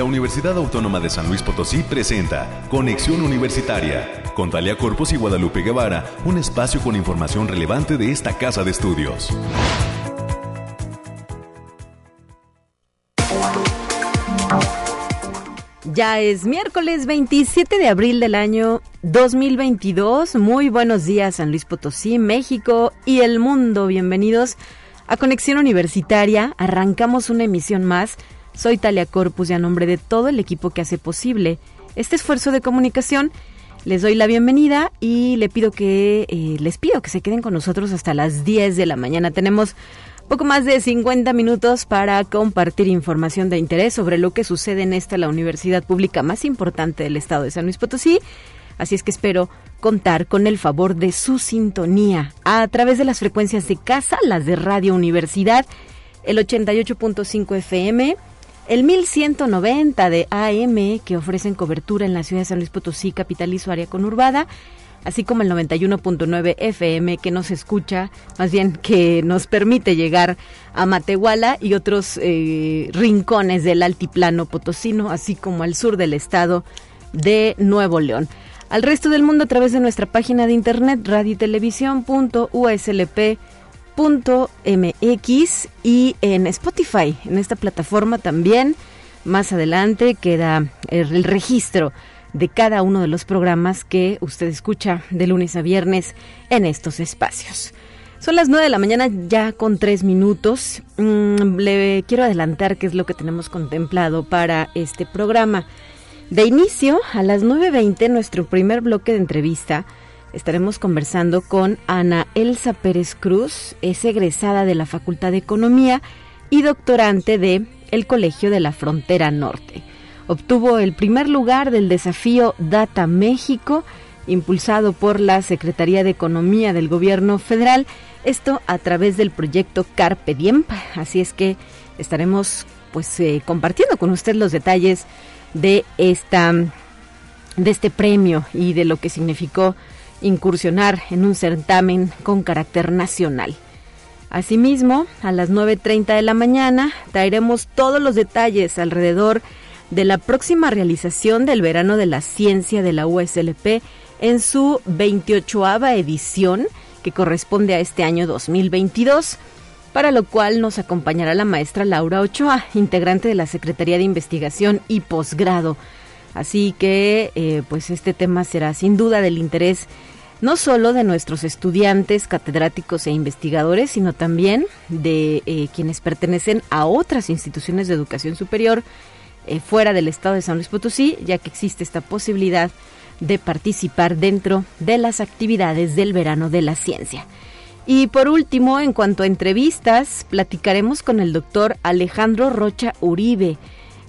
la Universidad Autónoma de San Luis Potosí presenta Conexión Universitaria con Talia Corpus y Guadalupe Guevara, un espacio con información relevante de esta casa de estudios. Ya es miércoles 27 de abril del año 2022. Muy buenos días San Luis Potosí, México y el mundo. Bienvenidos a Conexión Universitaria. Arrancamos una emisión más. Soy Talia Corpus y a nombre de todo el equipo que hace posible este esfuerzo de comunicación, les doy la bienvenida y le pido que, eh, les pido que se queden con nosotros hasta las 10 de la mañana. Tenemos poco más de 50 minutos para compartir información de interés sobre lo que sucede en esta, la universidad pública más importante del estado de San Luis Potosí. Así es que espero contar con el favor de su sintonía a través de las frecuencias de casa, las de Radio Universidad, el 88.5 FM, el 1190 de AM que ofrecen cobertura en la ciudad de San Luis Potosí, capital y su área conurbada, así como el 91.9 FM que nos escucha, más bien que nos permite llegar a Matehuala y otros eh, rincones del altiplano potosino, así como al sur del estado de Nuevo León. Al resto del mundo a través de nuestra página de internet radiotelevisión.uslp.mx y en Spotify, en esta plataforma también. Más adelante queda el registro de cada uno de los programas que usted escucha de lunes a viernes en estos espacios. Son las 9 de la mañana ya con tres minutos. Mm, le quiero adelantar qué es lo que tenemos contemplado para este programa. De inicio, a las 9.20, nuestro primer bloque de entrevista, estaremos conversando con Ana Elsa Pérez Cruz, es egresada de la Facultad de Economía y doctorante de el Colegio de la Frontera Norte. Obtuvo el primer lugar del desafío Data México, impulsado por la Secretaría de Economía del Gobierno Federal, esto a través del proyecto Carpe Diem. Así es que estaremos pues eh, compartiendo con usted los detalles de esta de este premio y de lo que significó incursionar en un certamen con carácter nacional. Asimismo, a las 9.30 de la mañana traeremos todos los detalles alrededor de la próxima realización del Verano de la Ciencia de la USLP en su 28 edición, que corresponde a este año 2022, para lo cual nos acompañará la maestra Laura Ochoa, integrante de la Secretaría de Investigación y Posgrado. Así que, eh, pues este tema será sin duda del interés no solo de nuestros estudiantes, catedráticos e investigadores, sino también de eh, quienes pertenecen a otras instituciones de educación superior eh, fuera del estado de San Luis Potosí, ya que existe esta posibilidad de participar dentro de las actividades del verano de la ciencia. Y por último, en cuanto a entrevistas, platicaremos con el doctor Alejandro Rocha Uribe,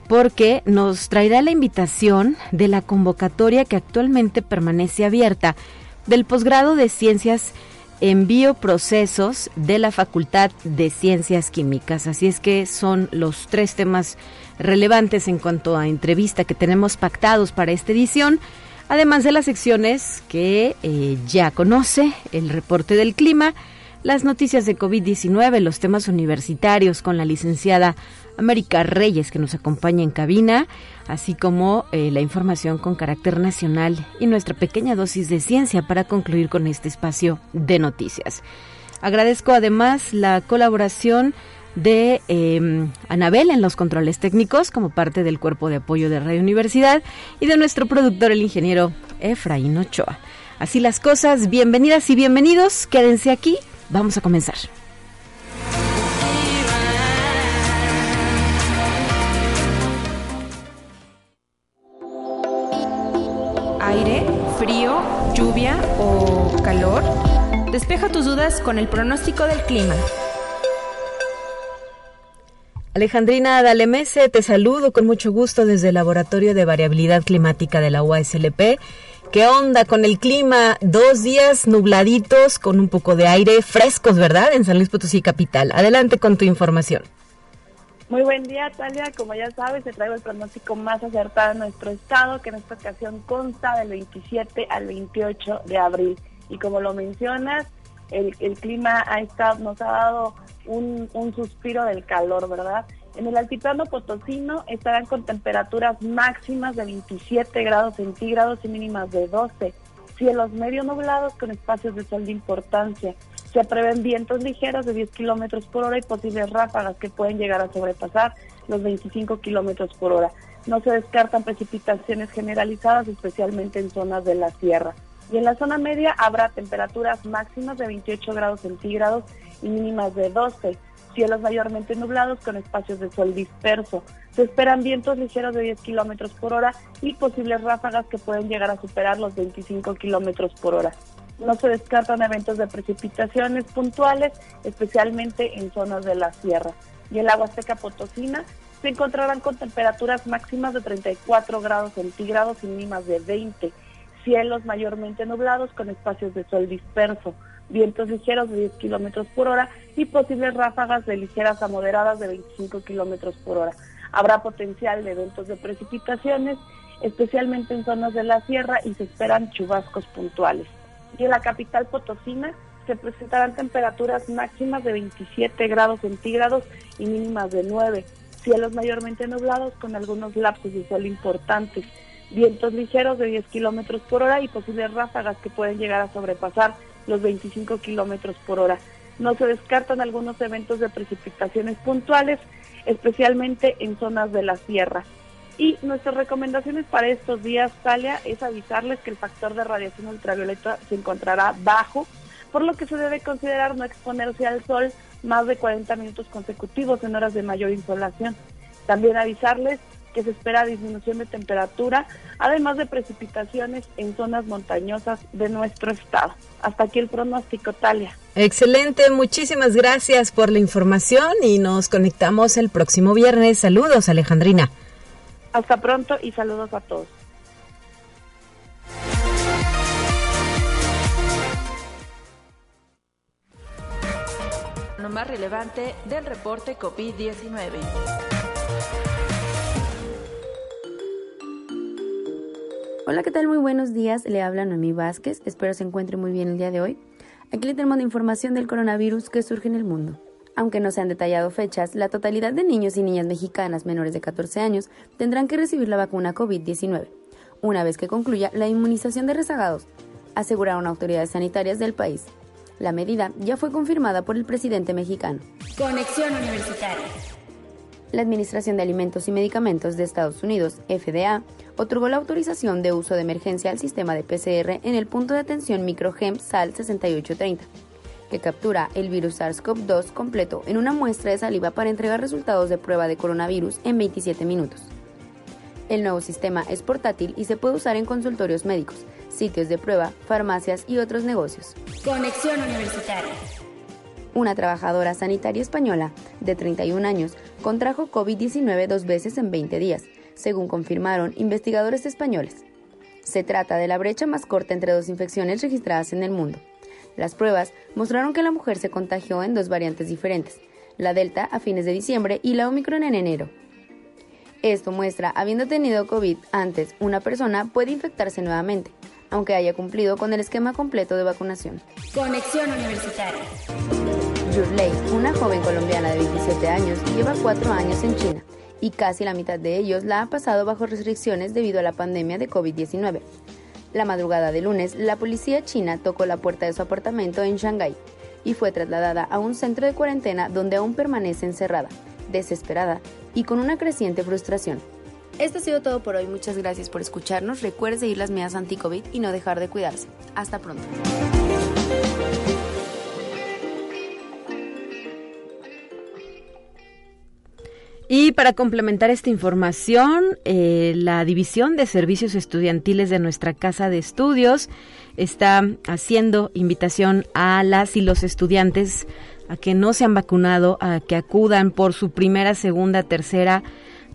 porque nos traerá la invitación de la convocatoria que actualmente permanece abierta del posgrado de Ciencias en Bioprocesos de la Facultad de Ciencias Químicas. Así es que son los tres temas relevantes en cuanto a entrevista que tenemos pactados para esta edición, además de las secciones que eh, ya conoce, el reporte del clima, las noticias de COVID-19, los temas universitarios con la licenciada América Reyes que nos acompaña en cabina, así como eh, la información con carácter nacional y nuestra pequeña dosis de ciencia para concluir con este espacio de noticias. Agradezco además la colaboración de eh, Anabel en los controles técnicos como parte del cuerpo de apoyo de Radio Universidad y de nuestro productor el ingeniero Efraín Ochoa. Así las cosas, bienvenidas y bienvenidos, quédense aquí, vamos a comenzar. Aire, frío, lluvia o calor. Despeja tus dudas con el pronóstico del clima. Alejandrina Dalemese, te saludo con mucho gusto desde el Laboratorio de Variabilidad Climática de la UASLP. ¿Qué onda con el clima? Dos días nubladitos con un poco de aire frescos, ¿verdad? En San Luis Potosí Capital. Adelante con tu información. Muy buen día, Talia. Como ya sabes, te traigo el pronóstico más acertado de nuestro estado, que en esta ocasión consta del 27 al 28 de abril. Y como lo mencionas, el, clima ha estado, nos ha dado un, suspiro del calor, ¿verdad? En el altiplano potosino estarán con temperaturas máximas de 27 grados centígrados y mínimas de 12. Cielos medio nublados con espacios de sol de importancia. Se prevén vientos ligeros de 10 kilómetros por hora y posibles ráfagas que pueden llegar a sobrepasar los 25 kilómetros por hora. No se descartan precipitaciones generalizadas, especialmente en zonas de la sierra. Y en la zona media habrá temperaturas máximas de 28 grados centígrados y mínimas de 12 cielos mayormente nublados con espacios de sol disperso. Se esperan vientos ligeros de 10 kilómetros por hora y posibles ráfagas que pueden llegar a superar los 25 kilómetros por hora. No se descartan eventos de precipitaciones puntuales, especialmente en zonas de la sierra. Y el agua seca potosina se encontrarán con temperaturas máximas de 34 grados centígrados y mínimas de 20. Cielos mayormente nublados con espacios de sol disperso vientos ligeros de 10 kilómetros por hora y posibles ráfagas de ligeras a moderadas de 25 kilómetros por hora. Habrá potencial de eventos de precipitaciones, especialmente en zonas de la sierra, y se esperan chubascos puntuales. Y en la capital potosina se presentarán temperaturas máximas de 27 grados centígrados y mínimas de 9. Cielos mayormente nublados con algunos lapsos de sol importantes. Vientos ligeros de 10 kilómetros por hora y posibles ráfagas que pueden llegar a sobrepasar los 25 kilómetros por hora. No se descartan algunos eventos de precipitaciones puntuales, especialmente en zonas de la sierra. Y nuestras recomendaciones para estos días, Talia, es avisarles que el factor de radiación ultravioleta se encontrará bajo, por lo que se debe considerar no exponerse al sol más de 40 minutos consecutivos en horas de mayor insolación. También avisarles que se espera disminución de temperatura, además de precipitaciones en zonas montañosas de nuestro estado. Hasta aquí el pronóstico, Talia. Excelente, muchísimas gracias por la información y nos conectamos el próximo viernes. Saludos, Alejandrina. Hasta pronto y saludos a todos. Lo más relevante del reporte COVID-19. Hola, ¿qué tal? Muy buenos días. Le habla Noemí Vázquez. Espero se encuentre muy bien el día de hoy. Aquí le tenemos la información del coronavirus que surge en el mundo. Aunque no se han detallado fechas, la totalidad de niños y niñas mexicanas menores de 14 años tendrán que recibir la vacuna COVID-19, una vez que concluya la inmunización de rezagados, aseguraron autoridades sanitarias del país. La medida ya fue confirmada por el presidente mexicano. Conexión Universitaria. La Administración de Alimentos y Medicamentos de Estados Unidos, FDA, otorgó la autorización de uso de emergencia al sistema de PCR en el punto de atención microgem SAL 6830, que captura el virus SARS-CoV-2 completo en una muestra de saliva para entregar resultados de prueba de coronavirus en 27 minutos. El nuevo sistema es portátil y se puede usar en consultorios médicos, sitios de prueba, farmacias y otros negocios. Conexión Universitaria. Una trabajadora sanitaria española de 31 años contrajo COVID-19 dos veces en 20 días, según confirmaron investigadores españoles. Se trata de la brecha más corta entre dos infecciones registradas en el mundo. Las pruebas mostraron que la mujer se contagió en dos variantes diferentes, la Delta a fines de diciembre y la Omicron en enero. Esto muestra, habiendo tenido COVID antes, una persona puede infectarse nuevamente, aunque haya cumplido con el esquema completo de vacunación. Conexión Universitaria. Yurley, una joven colombiana de 27 años, lleva cuatro años en China y casi la mitad de ellos la ha pasado bajo restricciones debido a la pandemia de COVID-19. La madrugada de lunes, la policía china tocó la puerta de su apartamento en Shanghái y fue trasladada a un centro de cuarentena donde aún permanece encerrada, desesperada y con una creciente frustración. Esto ha sido todo por hoy. Muchas gracias por escucharnos. Recuerde seguir las medidas anti-COVID y no dejar de cuidarse. Hasta pronto. Y para complementar esta información, eh, la División de Servicios Estudiantiles de nuestra Casa de Estudios está haciendo invitación a las y los estudiantes a que no se han vacunado, a que acudan por su primera, segunda, tercera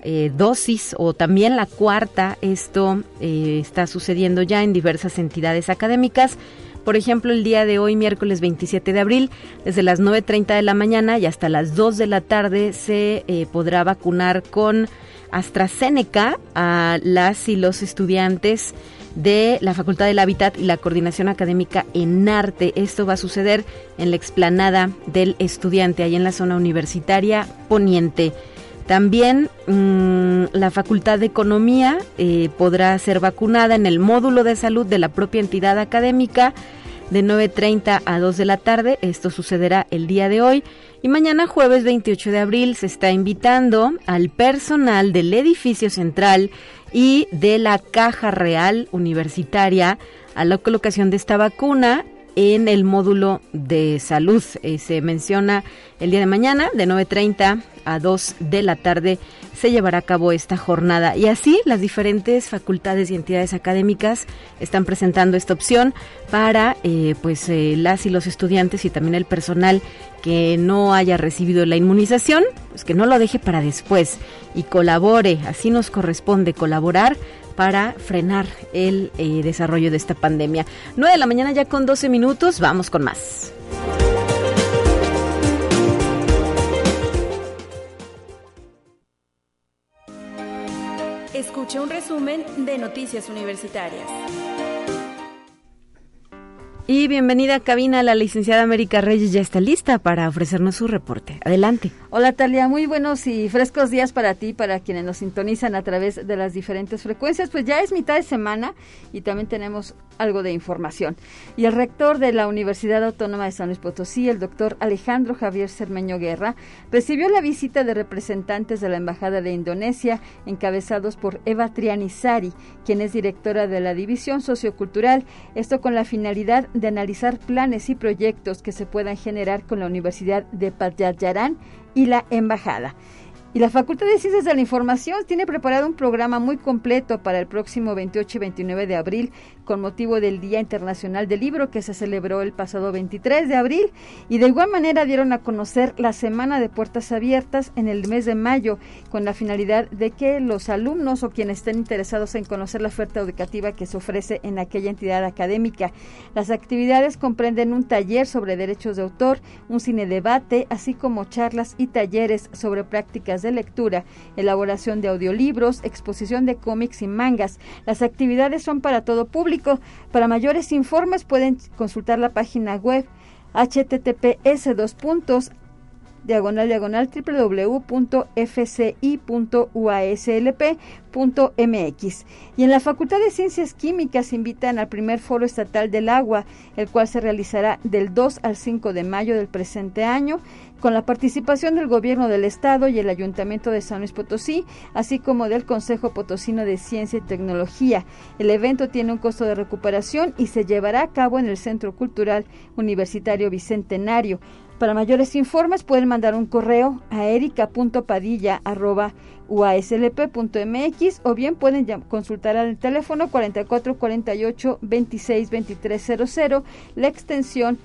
eh, dosis o también la cuarta. Esto eh, está sucediendo ya en diversas entidades académicas. Por ejemplo, el día de hoy, miércoles 27 de abril, desde las 9.30 de la mañana y hasta las 2 de la tarde se eh, podrá vacunar con AstraZeneca a las y los estudiantes de la Facultad del Hábitat y la Coordinación Académica en Arte. Esto va a suceder en la explanada del estudiante, ahí en la zona universitaria poniente. También mmm, la Facultad de Economía eh, podrá ser vacunada en el módulo de salud de la propia entidad académica de 9.30 a 2 de la tarde. Esto sucederá el día de hoy. Y mañana jueves 28 de abril se está invitando al personal del edificio central y de la Caja Real Universitaria a la colocación de esta vacuna en el módulo de salud. Eh, se menciona el día de mañana de 9.30 a 2 de la tarde se llevará a cabo esta jornada. Y así las diferentes facultades y entidades académicas están presentando esta opción para eh, pues eh, las y los estudiantes y también el personal que no haya recibido la inmunización, pues que no lo deje para después y colabore, así nos corresponde colaborar para frenar el eh, desarrollo de esta pandemia. 9 de la mañana ya con 12 minutos, vamos con más. Escucha un resumen de Noticias Universitarias. Y bienvenida a cabina, la licenciada América Reyes ya está lista para ofrecernos su reporte. Adelante. Hola Talia, muy buenos y frescos días para ti, para quienes nos sintonizan a través de las diferentes frecuencias. Pues ya es mitad de semana y también tenemos algo de información. Y el rector de la Universidad Autónoma de San Luis Potosí, el doctor Alejandro Javier Cermeño Guerra, recibió la visita de representantes de la Embajada de Indonesia, encabezados por Eva Trianizari, quien es directora de la División Sociocultural, esto con la finalidad de analizar planes y proyectos que se puedan generar con la Universidad de Payayaran y la Embajada. Y la Facultad de Ciencias de la Información tiene preparado un programa muy completo para el próximo 28 y 29 de abril con motivo del Día Internacional del Libro que se celebró el pasado 23 de abril y de igual manera dieron a conocer la Semana de Puertas Abiertas en el mes de mayo con la finalidad de que los alumnos o quienes estén interesados en conocer la oferta educativa que se ofrece en aquella entidad académica. Las actividades comprenden un taller sobre derechos de autor, un cine debate, así como charlas y talleres sobre prácticas de lectura, elaboración de audiolibros, exposición de cómics y mangas. Las actividades son para todo público. Para mayores informes pueden consultar la página web https dos puntos diagonal diagonal www.fci.uaslp.mx. Y en la Facultad de Ciencias Químicas invitan al primer Foro Estatal del Agua, el cual se realizará del 2 al 5 de mayo del presente año con la participación del Gobierno del Estado y el Ayuntamiento de San Luis Potosí, así como del Consejo Potosino de Ciencia y Tecnología. El evento tiene un costo de recuperación y se llevará a cabo en el Centro Cultural Universitario Bicentenario. Para mayores informes pueden mandar un correo a erica.padilla.uaslp.mx o bien pueden consultar al teléfono 4448 26 la extensión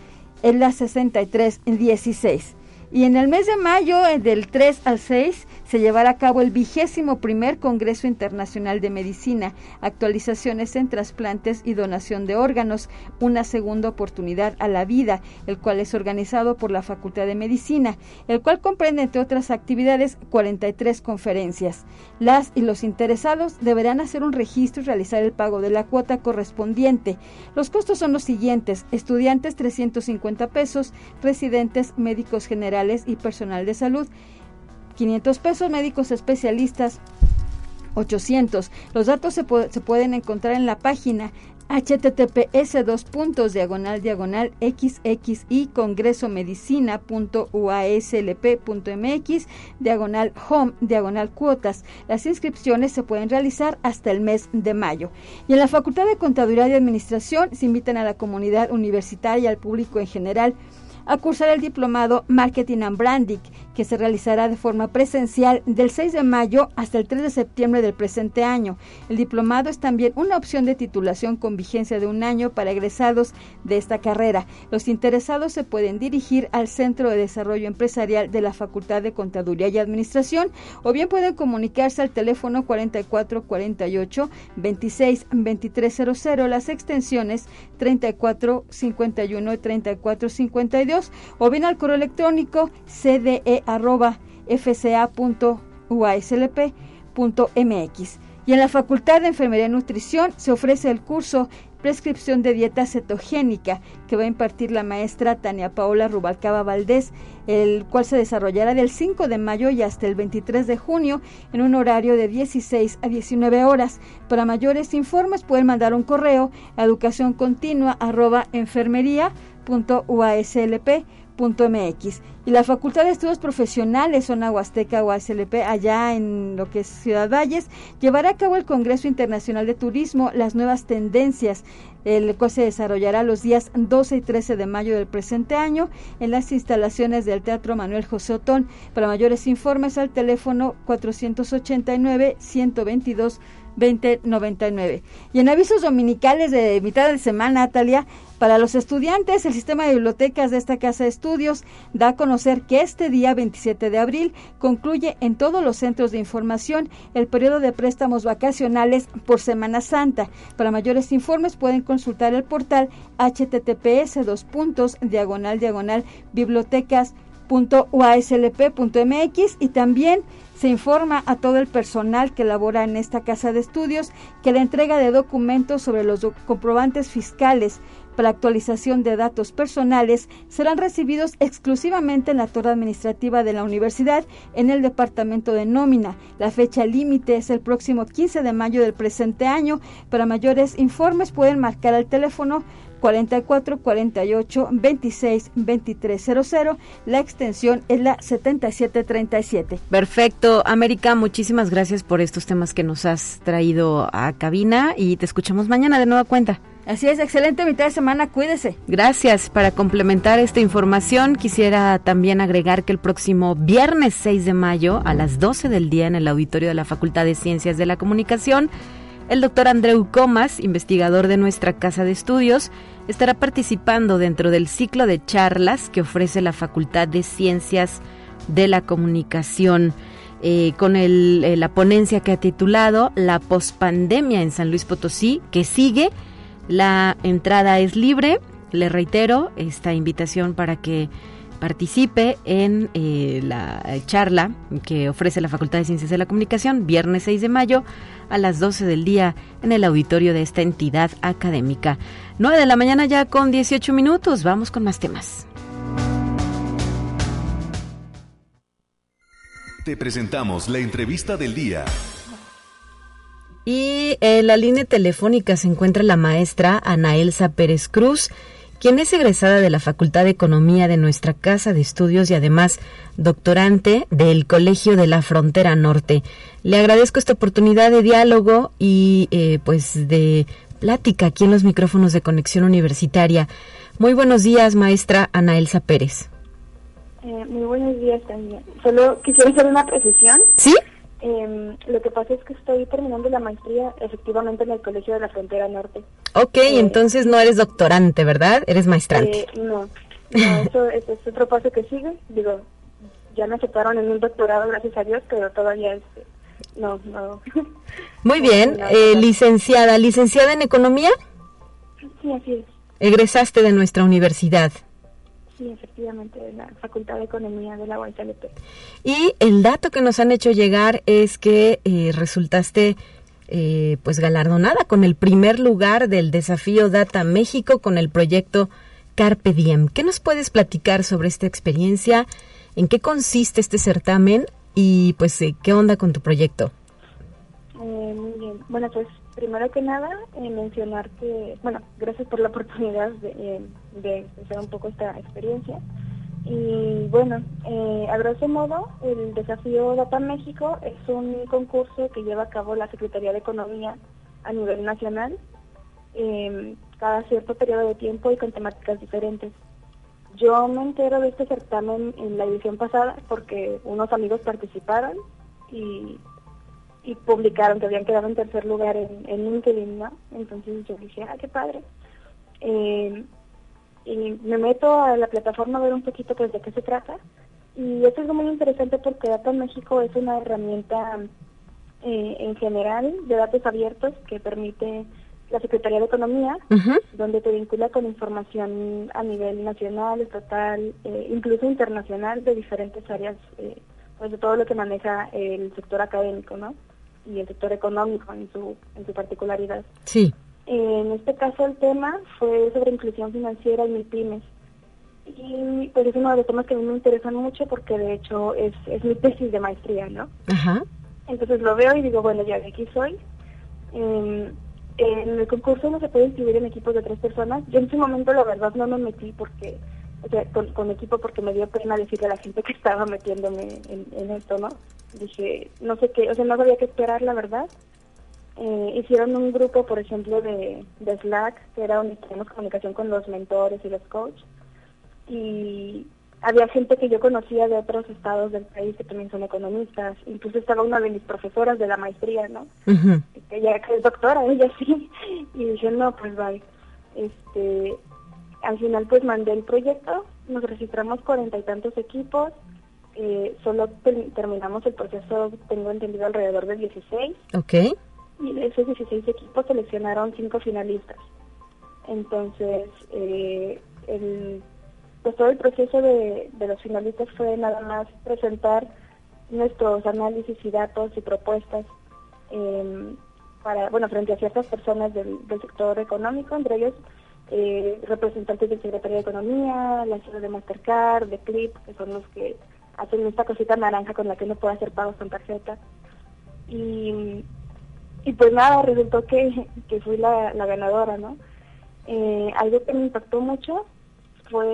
es la 6316. Y en el mes de mayo, eh, del 3 al 6, se llevará a cabo el vigésimo primer Congreso Internacional de Medicina, actualizaciones en trasplantes y donación de órganos, una segunda oportunidad a la vida, el cual es organizado por la Facultad de Medicina, el cual comprende, entre otras actividades, 43 conferencias. Las y los interesados deberán hacer un registro y realizar el pago de la cuota correspondiente. Los costos son los siguientes, estudiantes 350 pesos, residentes, médicos generales, y personal de salud. 500 pesos médicos especialistas 800. Los datos se, se, pueden encontrar en la página https dos puntos diagonal diagonal xxi congresomedicina.uaslp.mx diagonal home diagonal cuotas. Las inscripciones se pueden realizar hasta el mes de mayo. Y en la Facultad de Contaduría y Administración se invitan a la comunidad universitaria y al público en general a cursar el diplomado Marketing and Branding, que se realizará de forma presencial del 6 de mayo hasta el 3 de septiembre del presente año. El diplomado es también una opción de titulación con vigencia de un año para egresados de esta carrera. Los interesados se pueden dirigir al Centro de Desarrollo Empresarial de la Facultad de Contaduría y Administración o bien pueden comunicarse al teléfono 4448 26 2300, las extensiones 3451 y 3452 o bien al correo electrónico cde.fca.uaslp.mx. Y en la Facultad de Enfermería y Nutrición se ofrece el curso prescripción de dieta cetogénica que va a impartir la maestra Tania Paola Rubalcaba Valdés, el cual se desarrollará del 5 de mayo y hasta el 23 de junio en un horario de 16 a 19 horas. Para mayores informes pueden mandar un correo a educacioncontinua@enfermería.uaslp .mx. Y la Facultad de Estudios Profesionales Zona Huasteca o ASLP, allá en lo que es Ciudad Valles, llevará a cabo el Congreso Internacional de Turismo, las nuevas tendencias, el cual se desarrollará los días 12 y 13 de mayo del presente año en las instalaciones del Teatro Manuel José Otón. Para mayores informes al teléfono 489 122 2099. Y en avisos dominicales de mitad de semana, Natalia, para los estudiantes, el sistema de bibliotecas de esta casa de estudios da a conocer que este día 27 de abril concluye en todos los centros de información el periodo de préstamos vacacionales por Semana Santa. Para mayores informes pueden consultar el portal https dos puntos diagonal diagonal y también se informa a todo el personal que labora en esta casa de estudios que la entrega de documentos sobre los comprobantes fiscales para actualización de datos personales serán recibidos exclusivamente en la torre administrativa de la universidad en el departamento de nómina. La fecha límite es el próximo 15 de mayo del presente año. Para mayores informes pueden marcar al teléfono 44 48 26 23 00. La extensión es la 7737. Perfecto. América, muchísimas gracias por estos temas que nos has traído a cabina y te escuchamos mañana de nueva cuenta. Así es, excelente mitad de semana, cuídese. Gracias. Para complementar esta información, quisiera también agregar que el próximo viernes 6 de mayo a las 12 del día en el auditorio de la Facultad de Ciencias de la Comunicación, el doctor Andreu Comas, investigador de nuestra Casa de Estudios, estará participando dentro del ciclo de charlas que ofrece la Facultad de Ciencias de la Comunicación. Eh, con eh, la ponencia que ha titulado La pospandemia en San Luis Potosí, que sigue la entrada es libre. Le reitero esta invitación para que participe en eh, la charla que ofrece la Facultad de Ciencias de la Comunicación viernes 6 de mayo a las 12 del día en el auditorio de esta entidad académica. 9 de la mañana ya con 18 minutos. Vamos con más temas. Te presentamos la entrevista del día. Y en la línea telefónica se encuentra la maestra Ana Elsa Pérez Cruz, quien es egresada de la Facultad de Economía de nuestra Casa de Estudios y además doctorante del Colegio de la Frontera Norte. Le agradezco esta oportunidad de diálogo y eh, pues de plática aquí en los micrófonos de Conexión Universitaria. Muy buenos días, maestra Ana Elsa Pérez. Eh, muy buenos días también. Solo quisiera hacer una precisión. ¿Sí? Eh, lo que pasa es que estoy terminando la maestría efectivamente en el Colegio de la Frontera Norte. Ok, eh, entonces no eres doctorante, ¿verdad? Eres maestrante. Eh, no, eso, es otro paso que sigue. Digo, ya me aceptaron en un doctorado, gracias a Dios, pero todavía es... No, no. Muy bien, eh, licenciada, licenciada en Economía. Sí, así es. Egresaste de nuestra universidad. Sí, efectivamente, de la Facultad de Economía de la UASLP. Y el dato que nos han hecho llegar es que eh, resultaste eh, pues galardonada con el primer lugar del desafío Data México con el proyecto Carpe Diem. ¿Qué nos puedes platicar sobre esta experiencia? ¿En qué consiste este certamen? Y pues, eh, ¿qué onda con tu proyecto? muy bien. Bueno, pues primero que nada, eh, mencionar que, bueno, gracias por la oportunidad de, eh, de hacer un poco esta experiencia. Y bueno, eh, a grosso modo, el desafío Data México es un concurso que lleva a cabo la Secretaría de Economía a nivel nacional, em, cada cierto periodo de tiempo y con temáticas diferentes. Yo me entero de este certamen en la edición pasada porque unos amigos participaron y y publicaron que habían quedado en tercer lugar en, en LinkedIn, ¿no? Entonces yo dije, ah, qué padre. Eh, y me meto a la plataforma a ver un poquito pues de qué se trata. Y esto es muy interesante porque Data México es una herramienta eh, en general de datos abiertos que permite la Secretaría de Economía, donde te vincula con información a nivel nacional, estatal, eh, incluso internacional de diferentes áreas, pues de todo lo que maneja el sector académico, ¿no? Y el sector económico en su, en su particularidad. Sí. En este caso el tema fue sobre inclusión financiera en pymes. Y pues es uno de los temas que a mí me interesan mucho porque de hecho es, es mi tesis de maestría, ¿no? Ajá. Entonces lo veo y digo, bueno, ya de aquí soy. Em, en el concurso no se puede inscribir en equipos de tres personas. Yo en ese momento la verdad no me metí porque, o sea, con, equipo porque me dio pena decirle a la gente que estaba metiéndome en, esto, ¿no? Dije, no sé qué, o sea, no sabía qué esperar, la verdad. Eh, hicieron un grupo, por ejemplo, de, de Slack, que era donde teníamos comunicación con los mentores y los coaches. Y había gente que yo conocía de otros estados del país que también son economistas. Incluso estaba una de mis profesoras de la maestría, ¿no? Ella es doctora, ella sí. Y dije, no, pues vaya. Este, al final pues mandé el proyecto, nos registramos cuarenta y tantos equipos. Eh, solo terminamos el proceso, tengo entendido, alrededor de 16. Ok. Y de esos 16 equipos seleccionaron cinco finalistas. Entonces, eh, el pues todo el proceso de, los finalistas fue nada más presentar nuestros análisis y datos y propuestas em, para, bueno, frente a ciertas personas del, sector económico, entre ellos eh, representantes del Secretario de Economía, la ciudad de Mastercard, de Clip, que son los que hacen esta cosita naranja con la que uno puede hacer pagos con tarjeta. Y, y pues nada, resultó que, que fui la, ganadora, ¿no? Eh, algo que me impactó mucho fue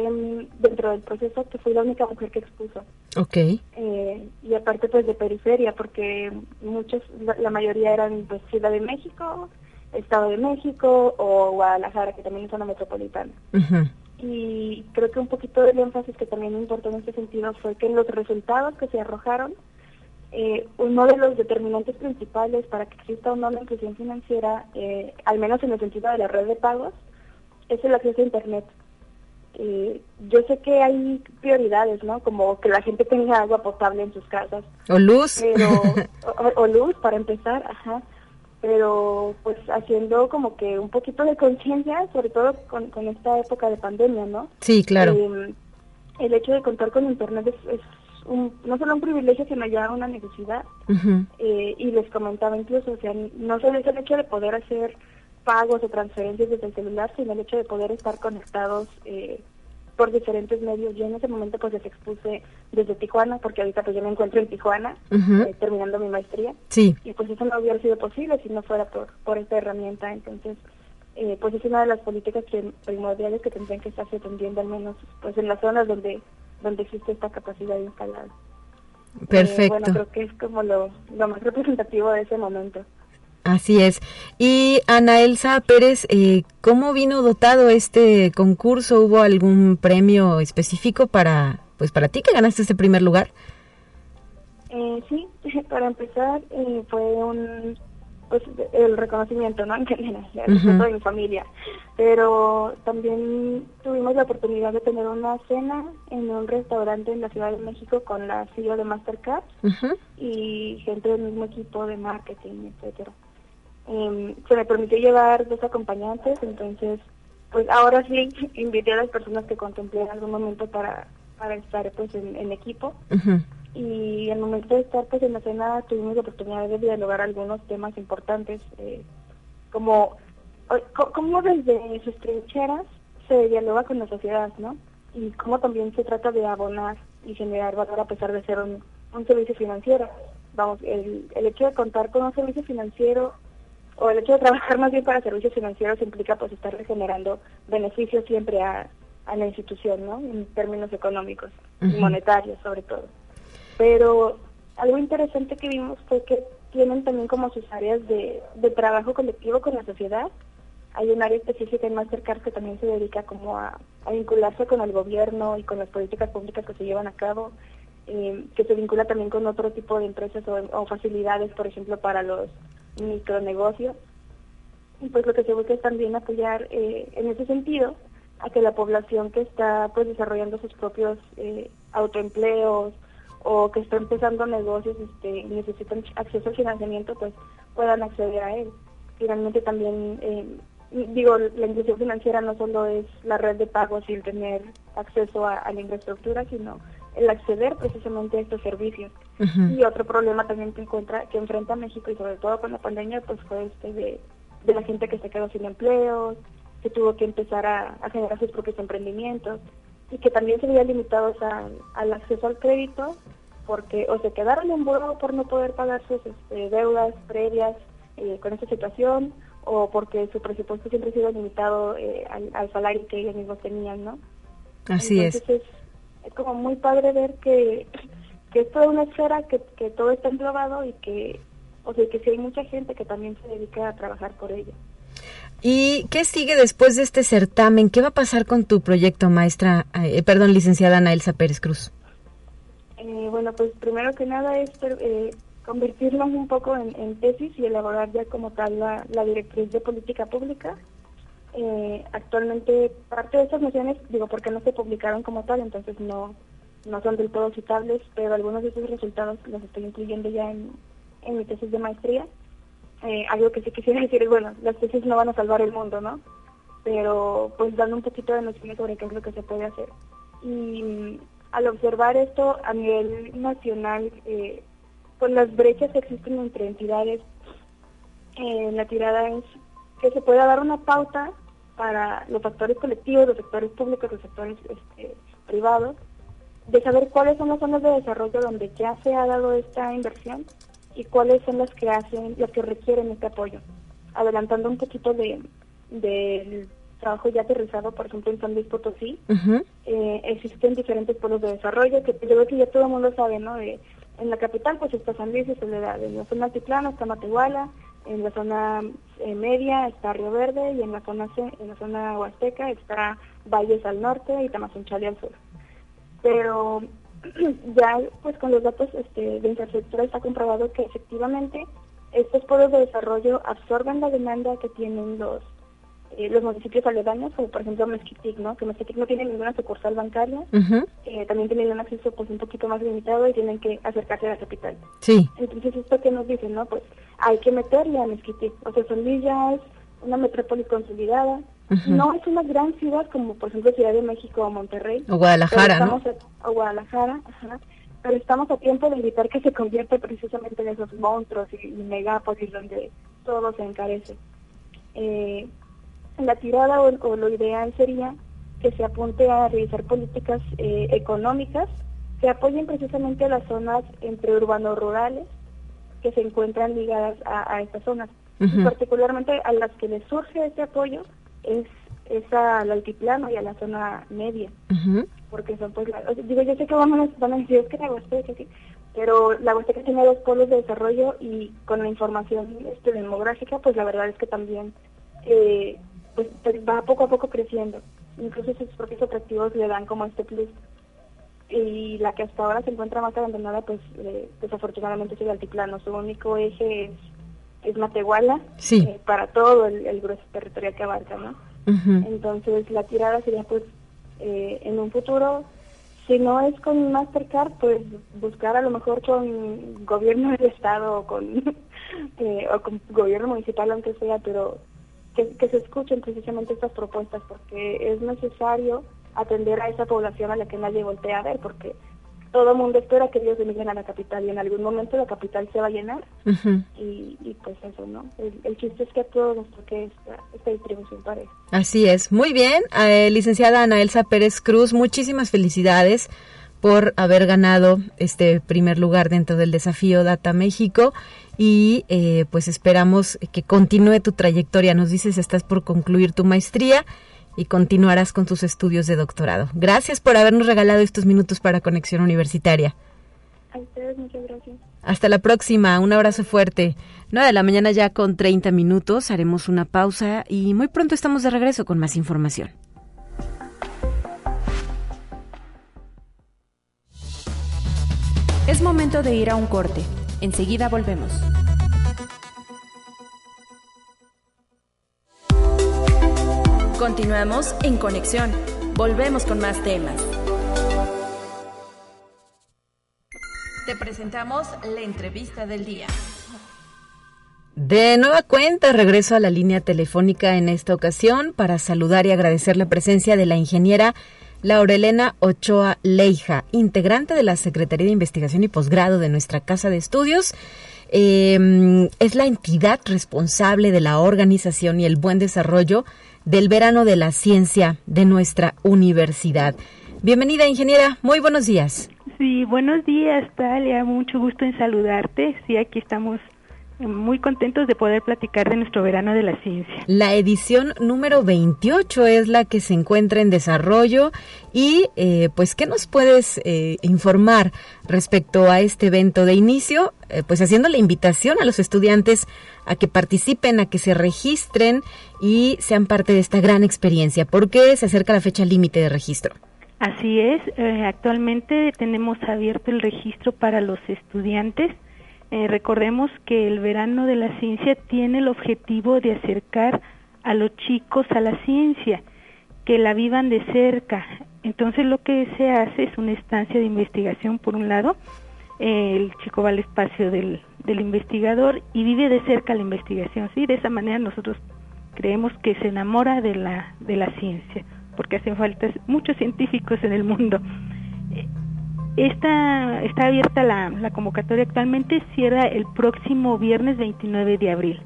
dentro del proceso que fui la única mujer que expuso. Ok. Eh, y aparte pues de periferia, porque muchos, la, mayoría eran pues Ciudad de México, Estado de México o Guadalajara, que también es una metropolitana. Y creo que un poquito del énfasis que también me importó en este sentido fue que los resultados que se arrojaron, eh, uno de los determinantes principales para que exista una inclusión financiera, eh, al menos en el sentido de la red de pagos, es el acceso a Internet. Eh, yo sé que hay prioridades, ¿no? Como que la gente tenga agua potable en sus casas. O luz. o, luz, para empezar, ajá. Pero pues haciendo como que un poquito de conciencia, sobre todo con, esta época de pandemia, ¿no? Sí, claro. Eh, el hecho de contar con Internet es, un, no solo un privilegio, sino ya una necesidad. Eh, y les comentaba incluso, o sea, no solo es el hecho de poder hacer pagos o transferencias desde el celular, sino el hecho de poder estar conectados eh, por diferentes medios. Yo en ese momento pues les expuse desde Tijuana, porque ahorita pues yo me encuentro en Tijuana, eh, terminando mi maestría. Sí. Y pues eso no hubiera sido posible si no fuera por, por esta herramienta. Entonces, eh, pues es una de las políticas que, primordiales que tendrían que estarse atendiendo al menos pues en las zonas donde, donde existe esta capacidad instalada. Perfecto. bueno, creo que es como lo, lo más representativo de ese momento. Así es. Y Ana Elsa Pérez, eh, ¿cómo vino dotado este concurso? ¿Hubo algún premio específico para, pues, para ti que ganaste este primer lugar? Eh, sí, para empezar eh, fue un, pues, el reconocimiento, ¿no? En general, el de mi familia. Pero también tuvimos la oportunidad de tener una cena en un restaurante en la Ciudad de México con la CEO de Mastercard y gente del mismo equipo de marketing, etcétera. Em, se me permitió llevar dos acompañantes, entonces, pues ahora sí invité a las personas que contemplé en algún momento para, para estar pues en, equipo. Y al momento de estar pues en la cena tuvimos la oportunidad de dialogar algunos temas importantes, eh, como cómo desde sus trincheras se dialoga con la sociedad, ¿no? Y cómo también se trata de abonar y generar valor a pesar de ser un, un servicio financiero. Vamos, el, el hecho de contar con un servicio financiero o el hecho de trabajar más bien para servicios financieros implica pues estar generando beneficios siempre a, la institución, ¿no? En términos económicos y monetarios sobre todo. Pero algo interesante que vimos fue que tienen también como sus áreas de, trabajo colectivo con la sociedad. Hay un área específica en Mastercard que también se dedica como a, vincularse con el gobierno y con las políticas públicas que se llevan a cabo, eh, que se vincula también con otro tipo de empresas o facilidades, por ejemplo, para los micronegocios. Y pues lo que se busca es también apoyar eh, en ese sentido a que la población que está pues desarrollando sus propios eh, autoempleos o que está empezando negocios este, y necesitan acceso al financiamiento pues puedan acceder a él. Finalmente también eh, digo la inclusión financiera no solo es la red de pagos y el tener acceso a la infraestructura sino el acceder precisamente a estos servicios. Y otro problema también que encuentra, que enfrenta México y sobre todo con la pandemia, pues fue este de, de la gente que se quedó sin empleos, que tuvo que empezar a, generar sus propios emprendimientos y que también se veían limitados al acceso al crédito porque o se quedaron en buró por no poder pagar sus este, deudas previas eh, con esta situación o porque su presupuesto siempre ha sido limitado eh, al, salario que ellos mismos tenían, ¿no? Así es. Es. como muy padre ver que, que es toda una esfera, que, que todo está englobado y que, o sea, que sí hay mucha gente que también se dedica a trabajar por ello. ¿Y qué sigue después de este certamen? ¿Qué va a pasar con tu proyecto, maestra, eh, perdón, licenciada Ana Elsa Pérez Cruz? Eh, bueno, pues primero que nada es eh, convertirnos un poco en, tesis y elaborar ya como tal la, directriz de política pública. Actualmente parte de estas nociones, digo, porque no se publicaron como tal, entonces no, no son del todo citables, pero algunos de esos resultados los estoy incluyendo ya en, en mi tesis de maestría. Eh, algo que sí quisiera decir es, bueno, las tesis no van a salvar el mundo, ¿no? Pero pues dando un poquito de nociones sobre qué es lo que se puede hacer. Y mm, al observar esto a nivel nacional, eh, pues las brechas que existen entre entidades, eh, la tirada es que se pueda dar una pauta para los sectores colectivos, los sectores públicos, los sectores este, privados, de saber cuáles son las zonas de desarrollo donde ya se ha dado esta inversión y cuáles son las que hacen, las que requieren este apoyo. Adelantando un poquito de del trabajo ya aterrizado, por ejemplo, en San Luis Potosí, eh, existen diferentes pueblos de desarrollo que yo creo que ya todo el mundo sabe, ¿no? en la capital, pues está San Luis y Soledad, en la zona altiplana está Matehuala, en la zona eh, media está Río Verde y en la zona en la zona huasteca está Valles al norte y Tamazunchale al sur. Pero ya pues con los datos este, de infraestructura está comprobado que efectivamente estos polos de desarrollo absorben la demanda que tienen los eh, los municipios aledaños, como por ejemplo Mezquitic, ¿no? Que Mezquitic no tiene ninguna sucursal bancaria, eh, también tienen un acceso pues un poquito más limitado y tienen que acercarse a la capital. Sí. Entonces esto que nos dicen, ¿no? Pues hay que meterle a Mezquitic. O sea, San es una metrópoli consolidada, no es una gran ciudad como por ejemplo Ciudad de México o Monterrey. O Guadalajara, ¿no? o Guadalajara, Pero estamos a tiempo de evitar que se convierta precisamente en esos monstruos y, megápolis donde todo se encarece. Eh, la tirada o, lo ideal sería que se apunte a realizar políticas eh, económicas que apoyen precisamente a las zonas entre urbanos rurales que se encuentran ligadas a, estas zonas. particularmente a las que les surge este apoyo es, es al altiplano y a la zona media. Porque son pues, digo, yo sé que a, van a decir, es que la Huasteca, sí, pero la Huasteca tiene dos polos de desarrollo y con la información este, demográfica, pues la verdad es que también eh, pues, va poco a poco creciendo. Incluso sus propios atractivos le dan como este plus. Y la que hasta ahora se encuentra más abandonada, pues eh, desafortunadamente es el altiplano. Su único eje es es Matehuala, eh, para todo el, grueso territorial que abarca, ¿no? Entonces la tirada sería pues eh, en un futuro, si no es con Mastercard, pues buscar a lo mejor con gobierno del estado o con, eh, o con gobierno municipal, aunque sea, pero que, que se escuchen precisamente estas propuestas, porque es necesario atender a esa población a la que nadie voltea a ver, porque todo el mundo espera que ellos emigren a la capital y en algún momento la capital se va a llenar y, pues eso, ¿no? El, chiste es que a todos nos toque esta, esta distribución pareja. Así es. Muy bien, eh, licenciada Ana Elsa Pérez Cruz, muchísimas felicidades por haber ganado este primer lugar dentro del desafío Data México y eh, pues esperamos que continúe tu trayectoria. Nos dices, estás por concluir tu maestría y continuarás con tus estudios de doctorado. Gracias por habernos regalado estos minutos para Conexión Universitaria. A ustedes, muchas gracias. Hasta la próxima, un abrazo fuerte. 9 de la mañana ya con 30 minutos, haremos una pausa y muy pronto estamos de regreso con más información. Es momento de ir a un corte. Enseguida volvemos. Continuamos en conexión. Volvemos con más temas. Te presentamos la entrevista del día. De nueva cuenta, regreso a la línea telefónica en esta ocasión para saludar y agradecer la presencia de la ingeniera Laurelena Ochoa Leija, integrante de la Secretaría de Investigación y Posgrado de nuestra Casa de Estudios. Quien es la entidad responsable de la organización y el buen desarrollo del verano de la ciencia de nuestra universidad. Bienvenida, ingeniera. Muy buenos días. Sí, buenos días, Talia. Mucho gusto en saludarte. Sí, aquí estamos muy contentos de poder platicar de nuestro verano de la ciencia. La edición número 28 es la que se encuentra en desarrollo y eh, pues ¿qué nos puedes eh, informar respecto a este evento de inicio? Eh, pues haciendo la invitación a los estudiantes a que participen, a que se registren y sean parte de esta gran experiencia, porque se acerca la fecha límite de registro. Así es, actualmente tenemos abierto el registro para los estudiantes eh, recordemos que el verano de la ciencia tiene el objetivo de acercar a los chicos a la ciencia, que la vivan de cerca. Entonces lo que se hace es una estancia de investigación por un lado, el chico va al espacio del, del investigador y vive de cerca la investigación, ¿sí? De esa manera nosotros creemos que se enamora de la, de la ciencia, porque hacen falta muchos científicos en el mundo. Esta, está abierta la, la, convocatoria actualmente, cierra el próximo viernes 29 de abril.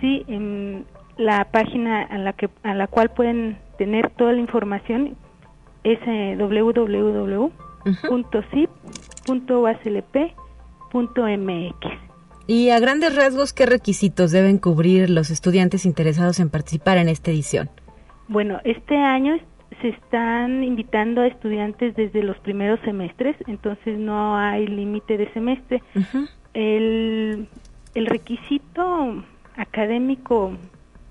Sí, en la página a la, que, a la cual pueden tener toda la información es eh, Y a grandes rasgos, ¿qué requisitos deben cubrir los estudiantes interesados en participar en esta edición? Bueno, este año se están invitando a estudiantes desde los primeros semestres, entonces no hay límite de semestre. el, el requisito académico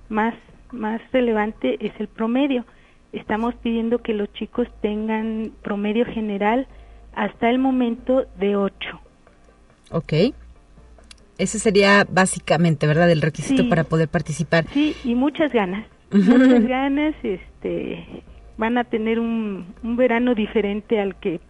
más, más relevante es el promedio. Estamos pidiendo que los chicos tengan promedio general hasta el momento de 8. Ok. Ese sería básicamente, ¿verdad? El requisito para poder participar. Sí, y muchas ganas. Muchas ganas, este, van a tener un, un verano diferente al que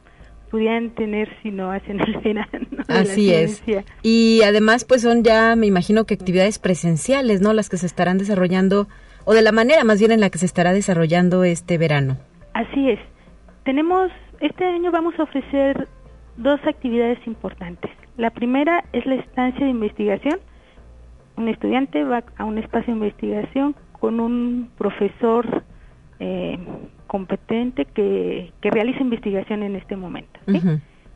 pudieran tener si no hacen el verano. Así es. Y además, pues son ya, me imagino que actividades presenciales, ¿no? Las que se estarán desarrollando, o de la manera más bien en la que se estará desarrollando este verano. Así es. Tenemos, este año vamos a ofrecer dos actividades importantes. La primera es la estancia de investigación. Un estudiante va a un espacio de investigación con un profesor eh, competente que, que realiza investigación en este momento.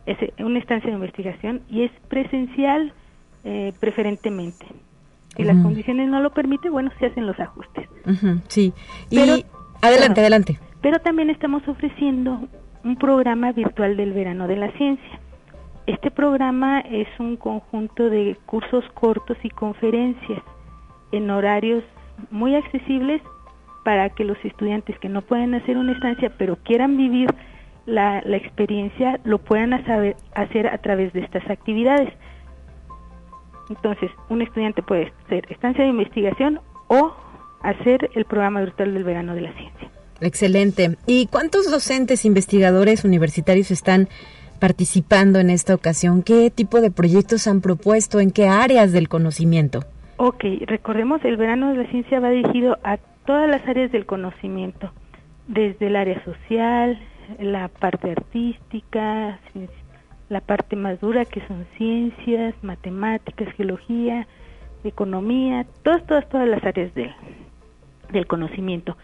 Es una estancia de investigación y es presencial eh, preferentemente. Si las condiciones no lo permiten, bueno, se hacen los ajustes. Sí. Y adelante, adelante. Pero también estamos ofreciendo un programa virtual del verano de la ciencia. Este programa es un conjunto de cursos cortos y conferencias en horarios muy accesibles para que los estudiantes que no pueden hacer una estancia pero quieran vivir la, la experiencia lo puedan hacer a través de estas actividades. Entonces, un estudiante puede hacer estancia de investigación o hacer el programa virtual del verano de la ciencia. Excelente. ¿Y cuántos docentes investigadores universitarios están participando en esta ocasión? ¿Qué tipo de proyectos han propuesto? ¿En qué áreas del conocimiento? Ok, recordemos, el verano de la ciencia va dirigido a todas las áreas del conocimiento, desde el área social, la parte artística, la parte más dura que son ciencias, matemáticas, geología, economía, todas, todas, todas las áreas del, del conocimiento.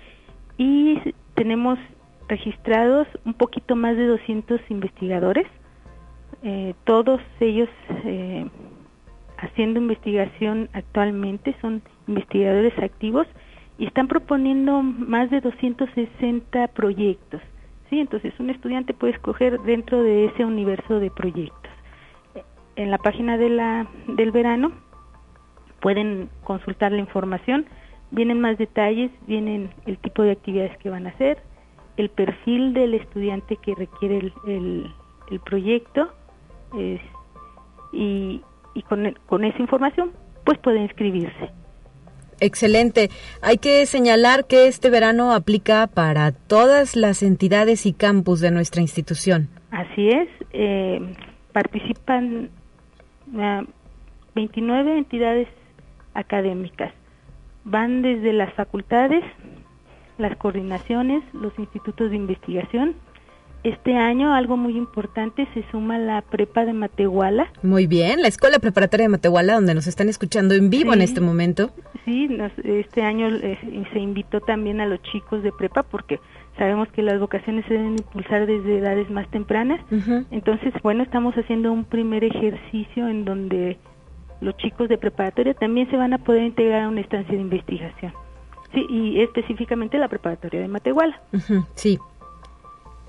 Y tenemos registrados un poquito más de 200 investigadores, eh, todos ellos eh, haciendo investigación actualmente, son investigadores activos y están proponiendo más de 260 proyectos. ¿sí? Entonces, un estudiante puede escoger dentro de ese universo de proyectos. En la página de la, del verano pueden consultar la información, vienen más detalles, vienen el tipo de actividades que van a hacer, el perfil del estudiante que requiere el, el, proyecto y, y con, con esa información pues puede inscribirse. Excelente. Hay que señalar que este verano aplica para todas las entidades y campus de nuestra institución. Así es. Eh, participan 29 entidades académicas. Van desde las facultades, las coordinaciones, los institutos de investigación, Este año algo muy importante se suma la prepa de Matehuala. Muy bien, la Escuela Preparatoria de Matehuala, donde nos están escuchando en vivo en este momento. Sí, este año eh, se invitó también a los chicos de prepa porque sabemos que las vocaciones se deben impulsar desde edades más tempranas. Entonces, bueno, estamos haciendo un primer ejercicio en donde los chicos de preparatoria también se van a poder integrar a una estancia de investigación. Sí, y específicamente la preparatoria de Matehuala. sí.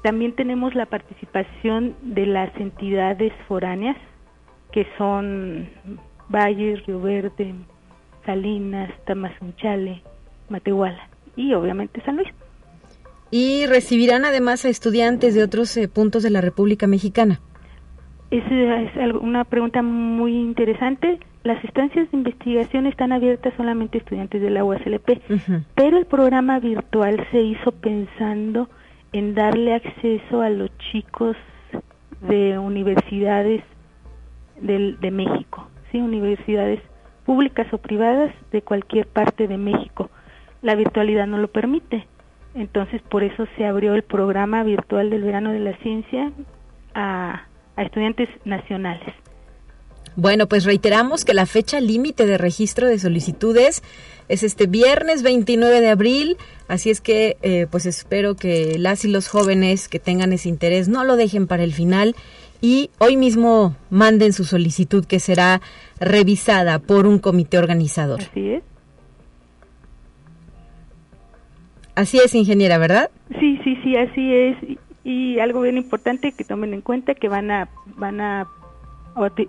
También tenemos la participación de las entidades foráneas, que son Valle, Río Verde, Salinas, Tamazunchale, Matehuala y obviamente San Luis. Y recibirán además a estudiantes de otros eh, puntos de la República Mexicana. Es, es una pregunta muy interesante. Las estancias de investigación están abiertas solamente a estudiantes de la USLP, pero el programa virtual se hizo pensando en darle acceso a los chicos de universidades del, de México, sí, universidades públicas o privadas de cualquier parte de México. La virtualidad no lo permite. Entonces, por eso se abrió el programa virtual del verano de la ciencia a estudiantes nacionales. Bueno, pues reiteramos que la fecha límite de registro de solicitudes es este viernes 29 de abril, así es que eh, pues espero que las y los jóvenes que tengan ese interés no lo dejen para el final y hoy mismo manden su solicitud que será revisada por un comité organizador. Así es. Así es, ingeniera, ¿verdad? Sí, sí, sí, así es y algo bien importante que tomen en cuenta que van a van a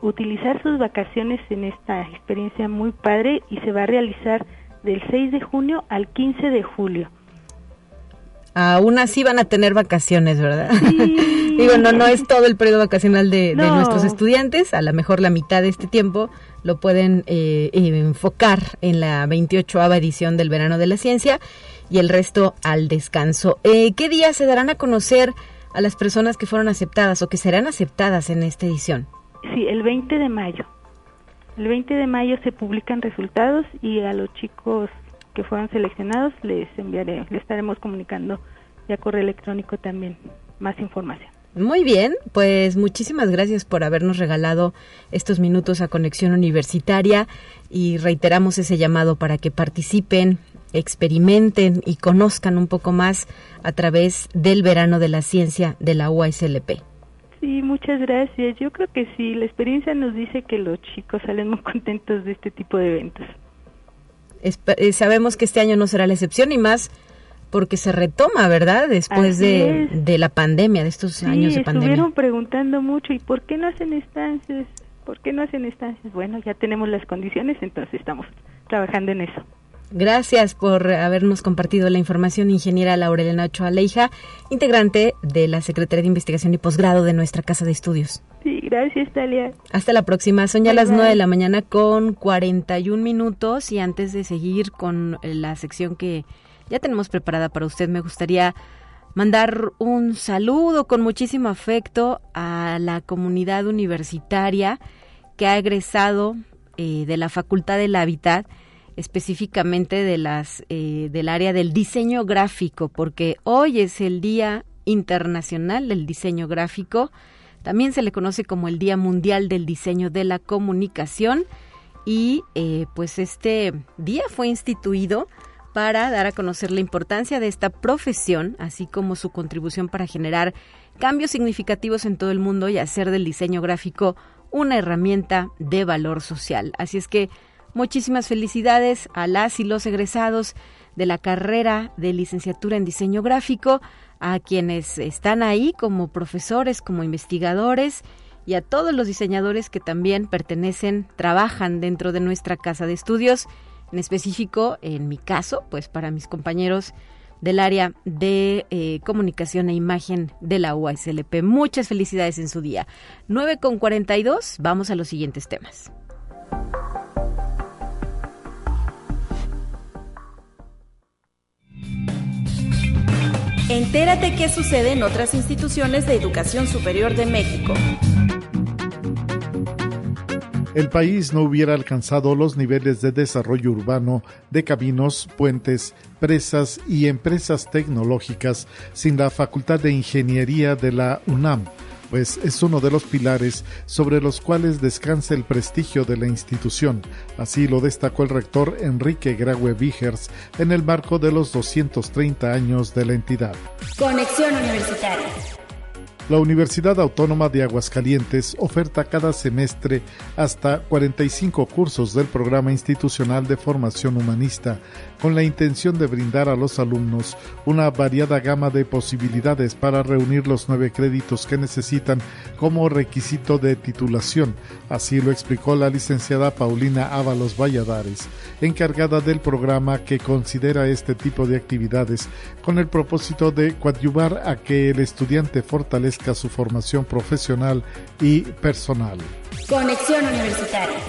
utilizar sus vacaciones en esta experiencia muy padre y se va a realizar del 6 de junio al 15 de julio. Aún así van a tener vacaciones, ¿verdad? Digo, no, no es todo el periodo vacacional de, nuestros estudiantes, a lo mejor la mitad de este tiempo lo pueden eh, enfocar en la 28 edición del Verano de la Ciencia y el resto al descanso. Eh, ¿Qué días se darán a conocer a las personas que fueron aceptadas o que serán aceptadas en esta edición? Sí, el 20 de mayo. El 20 de mayo se publican resultados y a los chicos que fueron seleccionados les enviaré, les estaremos comunicando ya correo electrónico también más información. Muy bien, pues muchísimas gracias por habernos regalado estos minutos a Conexión Universitaria y reiteramos ese llamado para que participen experimenten y conozcan un poco más a través del verano de la ciencia de la UASLP. Sí, muchas gracias. Yo creo que sí, la experiencia nos dice que los chicos salen muy contentos de este tipo de eventos. Eh, sabemos que este año no será la excepción y más porque se retoma, ¿verdad? Después de, la pandemia, de estos años de pandemia. Estuvieron preguntando mucho, ¿y por qué no hacen estancias? ¿Por qué no hacen estancias? Bueno, ya tenemos las condiciones, entonces estamos trabajando en eso. Gracias por habernos compartido la información, ingeniera Laurelena Ochoa Leija, integrante de la Secretaría de Investigación y Posgrado de nuestra Casa de Estudios. Sí, gracias, Talia. Hasta la próxima. Son ya las nueve de la mañana con 41 minutos y antes de seguir con la sección que ya tenemos preparada para usted, me gustaría mandar un saludo con muchísimo afecto a la comunidad universitaria que ha egresado eh, de la Facultad del Hábitat específicamente de las eh, del área del diseño gráfico, porque hoy es el Día Internacional del Diseño Gráfico. También se le conoce como el Día Mundial del Diseño de la Comunicación y eh, pues este día fue instituido para dar a conocer la importancia de esta profesión, así como su contribución para generar cambios significativos en todo el mundo y hacer del diseño gráfico una herramienta de valor social. Así es que Muchísimas felicidades a las y los egresados de la carrera de licenciatura en diseño gráfico, a quienes están ahí como profesores, como investigadores y a todos los diseñadores que también pertenecen, trabajan dentro de nuestra casa de estudios, en específico, en mi caso, pues para mis compañeros del área de eh, comunicación e imagen de la UASLP. Muchas felicidades en su día. 9 con 42, vamos a los siguientes temas. Entérate qué sucede en otras instituciones de educación superior de México. El país no hubiera alcanzado los niveles de desarrollo urbano de caminos, puentes, presas y empresas tecnológicas sin la Facultad de Ingeniería de la UNAM, pues es uno de los pilares sobre los cuales descansa el prestigio de la institución. Así lo destacó el rector Enrique Graue Vigers en el marco de los 230 años de la entidad. Conexión Universitaria. La Universidad Autónoma de Aguascalientes oferta cada semestre hasta 45 cursos del Programa Institucional de Formación Humanista con la intención de brindar a los alumnos una variada gama de posibilidades para reunir los nueve créditos que necesitan como requisito de titulación. Así lo explicó la licenciada Paulina Ábalos Valladares, encargada del programa que considera este tipo de actividades con el propósito de coadyuvar a que el estudiante fortalezca su formación profesional y personal. Conexión Universitaria.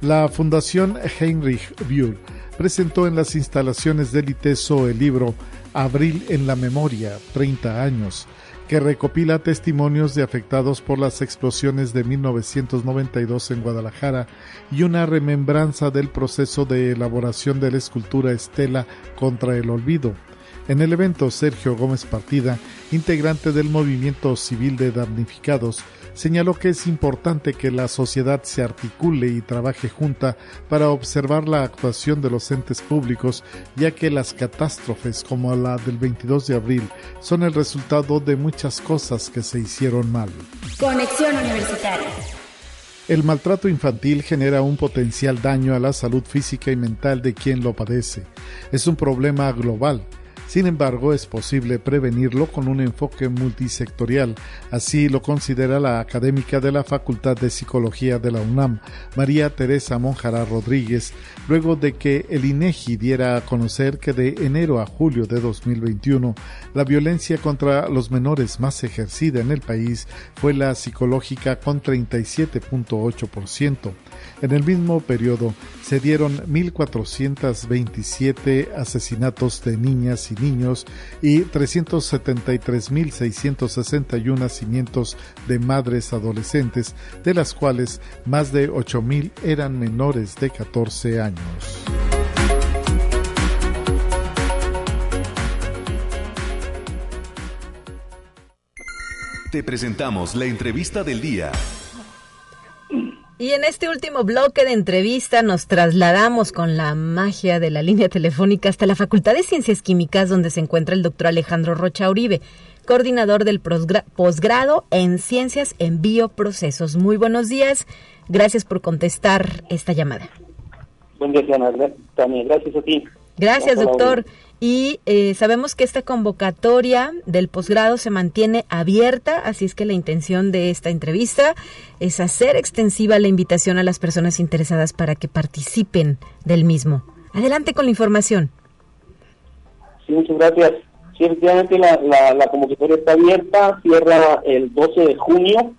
La Fundación Heinrich Böll presentó en las instalaciones del ITESO el libro Abril en la Memoria, 30 años, que recopila testimonios de afectados por las explosiones de 1992 en Guadalajara y una remembranza del proceso de elaboración de la escultura Estela contra el olvido. En el evento, Sergio Gómez Partida, integrante del Movimiento Civil de Damnificados, señaló que es importante que la sociedad se articule y trabaje junta para observar la actuación de los entes públicos, ya que las catástrofes como la del 22 de abril son el resultado de muchas cosas que se hicieron mal. Conexión Universitaria. El maltrato infantil genera un potencial daño a la salud física y mental de quien lo padece. Es un problema global sin embargo, es posible prevenirlo con un enfoque multisectorial. Así lo considera la académica de la Facultad de Psicología de la UNAM, María Teresa Monjara Rodríguez, luego de que el INEGI diera a conocer que de enero a julio de 2021 la violencia contra los menores más ejercida en el país fue la psicológica con 37.8%. En el mismo periodo se dieron 1.427 asesinatos de niñas y y 373.661 nacimientos de madres adolescentes, de las cuales más de 8.000 eran menores de 14 años. Te presentamos la entrevista del día. Y en este último bloque de entrevista nos trasladamos con la magia de la línea telefónica hasta la Facultad de Ciencias Químicas donde se encuentra el doctor Alejandro Rocha Uribe, coordinador del posgrado en Ciencias en Bioprocesos. Muy buenos días, gracias por contestar esta llamada. Buen día, Tania, gracias a ti. Gracias, doctor. Y eh, sabemos que esta convocatoria del posgrado se mantiene abierta, así es que la intención de esta entrevista es hacer extensiva la invitación a las personas interesadas para que participen del mismo. Adelante con la información. Sí, muchas gracias. Sí, efectivamente la, la, convocatoria está abierta, cierra el 12 de junio.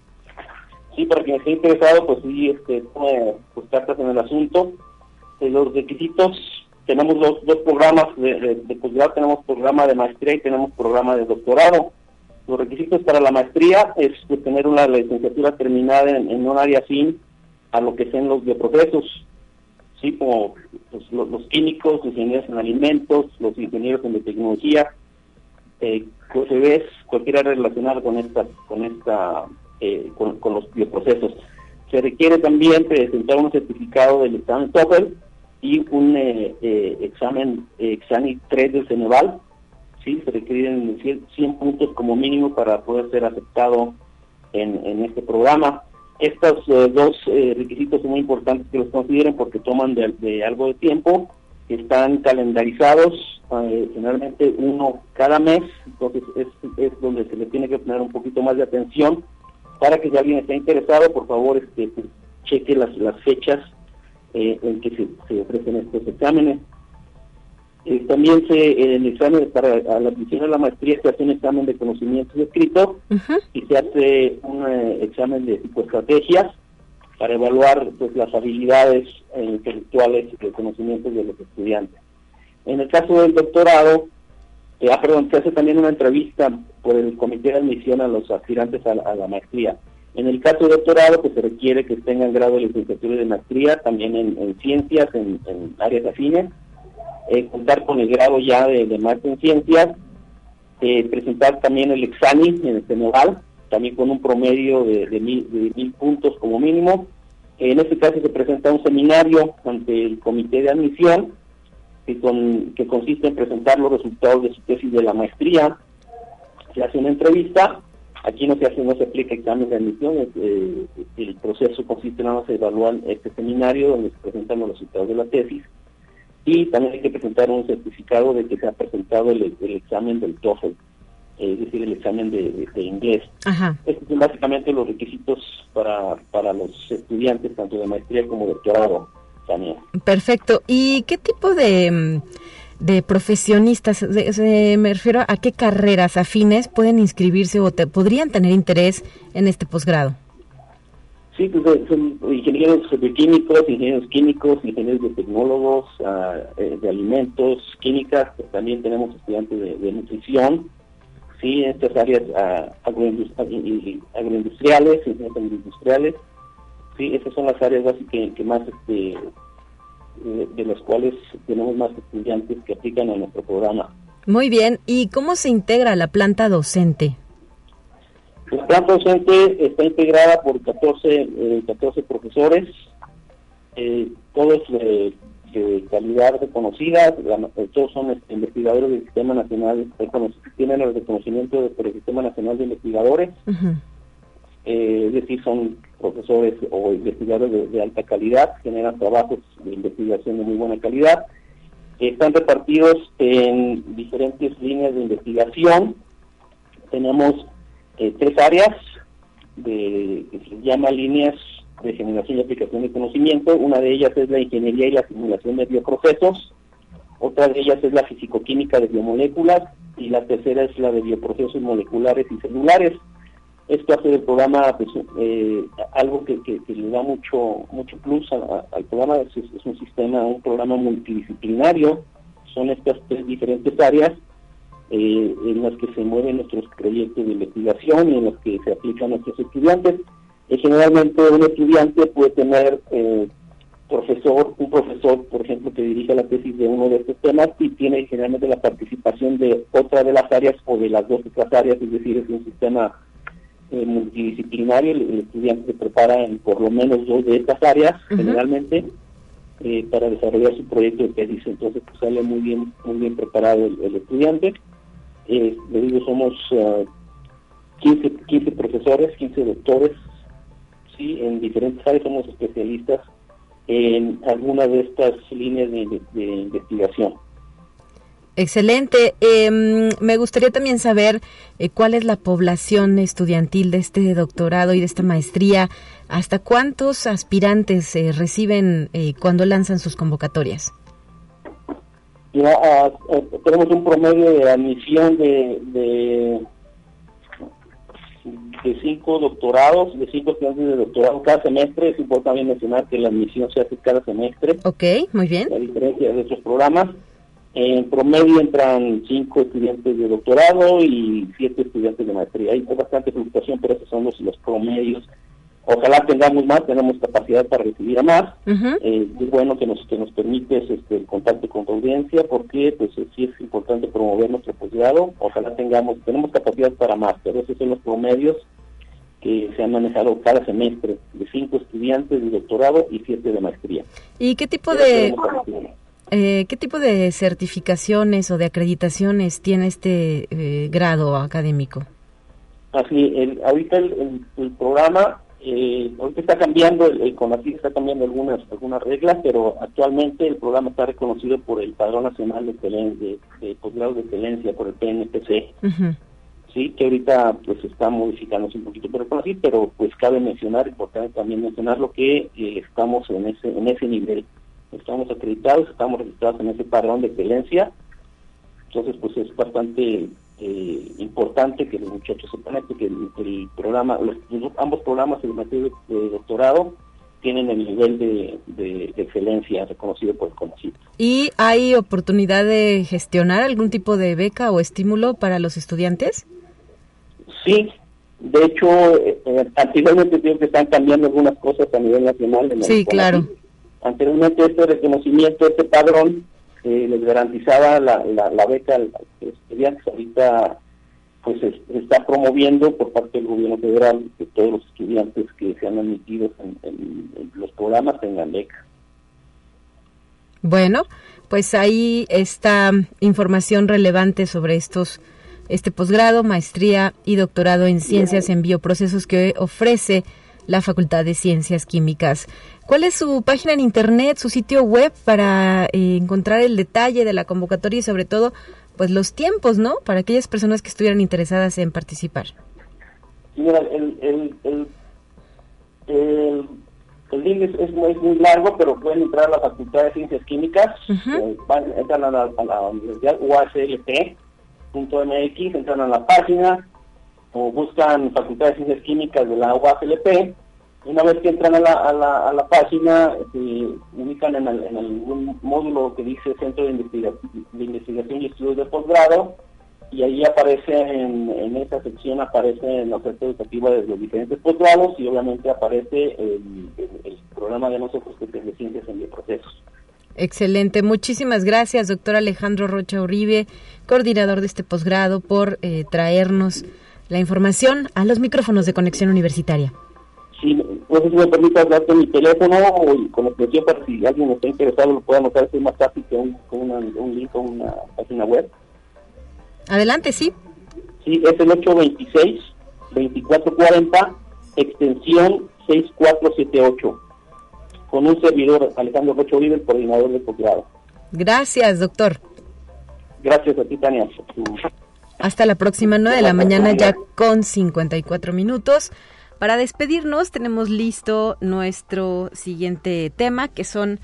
Sí, para quien esté interesado, pues sí, este, tome pues, cartas en el asunto. De los requisitos tenemos dos, dos programas de, de, posgrado, tenemos programa de maestría y tenemos programa de doctorado. Los requisitos para la maestría es tener una licenciatura terminada en, un área sin a lo que sean los bioprocesos, ¿sí? como pues, los, químicos, los ingenieros en alimentos, los ingenieros en biotecnología, eh, cualquier área relacionada con esta, con esta, eh, con, con, los bioprocesos. Se requiere también presentar un certificado del examen TOEFL y un eh, eh, examen eh, Exani 3 del Ceneval, ¿sí? se requieren 100, puntos como mínimo para poder ser aceptado en, este programa. Estos dos requisitos son muy importantes que los consideren porque toman de, algo de tiempo, están calendarizados, generalmente uno cada mes, entonces es, es, donde se le tiene que poner un poquito más de atención para que si alguien está interesado, por favor, este, pues, cheque las, las fechas eh, en que se, ofrecen estos exámenes. Eh, también se, en el examen para la admisión a la maestría se hace un examen de conocimientos escritos y se hace un eh, examen de psicoestrategias para evaluar pues, las habilidades intelectuales y conocimientos de los estudiantes. En el caso del doctorado, ah, perdón, se hace también una entrevista por el comité de admisión a los aspirantes a la maestría En el caso de doctorado, pues se requiere que tengan grado de licenciatura y de maestría, también en, ciencias, en, áreas afines, eh, contar con el grado ya de, de en ciencias, eh, presentar también el examen en el Senegal, también con un promedio de, de, mil, puntos como mínimo. En este caso se presenta un seminario ante el comité de admisión que consiste en presentar los resultados de su tesis de la maestría. Se hace una entrevista Aquí no se hace, no se aplica examen de admisión, eh, el proceso consiste en más evaluar este seminario donde se presentan los resultados de la tesis y también hay que presentar un certificado de que se ha presentado el, examen del TOEFL, es decir, el examen de, inglés. Estos son básicamente los requisitos para, para los estudiantes, tanto de maestría como de doctorado. También. Perfecto. ¿Y qué tipo de de profesionistas, me refiero a qué carreras afines pueden inscribirse o podrían tener interés en este posgrado. Sí, pues son ingenieros químicos, ingenieros químicos, ingenieros de tecnólogos, ah, eh, de alimentos, químicas, pues también tenemos estudiantes de, nutrición, sí, en estas áreas uh, agroindustriales, ingenieros industriales, sí, esas son las áreas básicas que más este, de los cuales tenemos más estudiantes que aplican a nuestro programa. Muy bien, ¿y cómo se integra la planta docente? La planta docente está integrada por 14, 14 eh, profesores, eh, todos de, calidad reconocida, todos son este, investigadores del Sistema Nacional, tienen el reconocimiento por el Sistema Nacional de Investigadores, eh, es decir, son profesores o investigadores de, alta calidad, generan trabajos de investigación de muy buena calidad. Están repartidos en diferentes líneas de investigación. Tenemos eh, tres áreas de, que se llama líneas de generación y aplicación de conocimiento. Una de ellas es la ingeniería y la simulación de bioprocesos. Otra de ellas es la fisicoquímica de biomoléculas y la tercera es la de bioprocesos moleculares y celulares. Esto hace del programa pues, eh, algo que, le da mucho mucho plus al programa, es, un sistema, un programa multidisciplinario, son estas tres diferentes áreas eh, en las que se mueven nuestros proyectos de investigación y en las que se aplican nuestros estudiantes. Eh, generalmente un estudiante puede tener profesor, un profesor, por ejemplo, que dirige la tesis de uno de estos temas y tiene generalmente la participación de otra de las áreas o de las dos otras áreas, es decir, es un sistema eh, multidisciplinario, el, estudiante se prepara en por lo menos dos de estas áreas, generalmente, eh, para desarrollar su proyecto de tesis. Entonces, pues, sale muy bien, muy bien preparado el, estudiante. Eh, le digo, somos 15, ah, 15 profesores, 15 doctores, sí, en diferentes áreas somos especialistas en alguna de estas líneas de investigación. Excelente. Em, me gustaría también saber eh, cuál es la población estudiantil de este doctorado y de esta maestría. ¿Hasta cuántos aspirantes eh, reciben eh, cuando lanzan sus convocatorias? Ah, tenemos un promedio de admisión de, de, cinco doctorados, de cinco estudiantes de doctorado cada semestre. Es importante mencionar que la admisión se hace cada semestre. Ok, muy bien. A diferencia de otros programas. En promedio entran cinco estudiantes de doctorado y siete estudiantes de maestría. Hay bastante fluctuación, pero esos son los, promedios. Ojalá tengamos más, tenemos capacidad para recibir a más. Eh, es bueno que nos que nos permite este, el contacto con tu audiencia porque pues sí es importante promover nuestro posgrado. Ojalá tengamos, tenemos capacidad para más, pero esos son los promedios que se han manejado cada semestre de cinco estudiantes de doctorado y siete de maestría. ¿Y qué tipo de eh, ¿Qué tipo de certificaciones o de acreditaciones tiene este eh, grado académico? Así, el, ahorita el, programa, eh, ahorita está cambiando, el, el está cambiando algunas algunas reglas, pero actualmente el programa está reconocido por el Padrón Nacional de, de, de Posgrado de Excelencia, por el PNPC. Sí, que ahorita pues está modificándose un poquito por el CONACYT, pero pues cabe mencionar, importante también mencionar lo que estamos en ese en ese nivel estamos acreditados, estamos registrados en ese padrón de excelencia, entonces pues es bastante eh, importante que los muchachos sepan que el, programa, los, ambos programas en materia de doctorado tienen el nivel de, excelencia reconocido por el CONACYT. ¿Y hay oportunidad de gestionar algún tipo de beca o estímulo para los estudiantes? Sí, De hecho, eh, eh, anteriormente creo que están cambiando algunas cosas a nivel nacional. En sí, claro. Anteriormente este reconocimiento, este padrón, eh, les garantizaba la, la, beca a los estudiantes. Ahorita pues está promoviendo por parte del gobierno federal que todos los estudiantes que sean admitidos en, los programas tengan beca. Bueno, pues ahí está información relevante sobre estos este posgrado, maestría y doctorado en ciencias en bioprocesos que ofrece la Facultad de Ciencias Químicas. ¿Cuál es su página en internet, su sitio web para eh, encontrar el detalle de la convocatoria y sobre todo pues los tiempos, ¿no? Para aquellas personas que estuvieran interesadas en participar. mira, el, el, el, el, link es, muy, largo, pero pueden entrar a la Facultad de Ciencias Químicas, eh, entran a la, a la Universidad UASLP.mx, entran a la página o buscan Facultad de Ciencias Químicas de la UASLP una vez que entran a la, a la, a la página, se ubican en, algún módulo que dice Centro de, Investigación y Estudios de Posgrado, y ahí aparece, en, esa sección aparece la oferta educativa de los diferentes posgrados y obviamente aparece el, programa de nosotros que es de Ciencias en Bioprocesos. Excelente, muchísimas gracias, doctor Alejandro Rocha Uribe, coordinador de este posgrado, por eh, traernos la información a los micrófonos de Conexión Universitaria si no sé si me permitas darte mi teléfono o con extensión para si alguien está interesado lo pueda anotar, es más fácil que un, con un link con una página web. Adelante, sí. Sí, es el 826-2440, extensión 6478, con un servidor, Alejandro Rocho el coordinador del posgrado. Gracias, doctor. Gracias a ti, Tania. Hasta la próxima 9 de la mañana, ya con 54 minutos. Para despedirnos tenemos listo nuestro siguiente tema, que son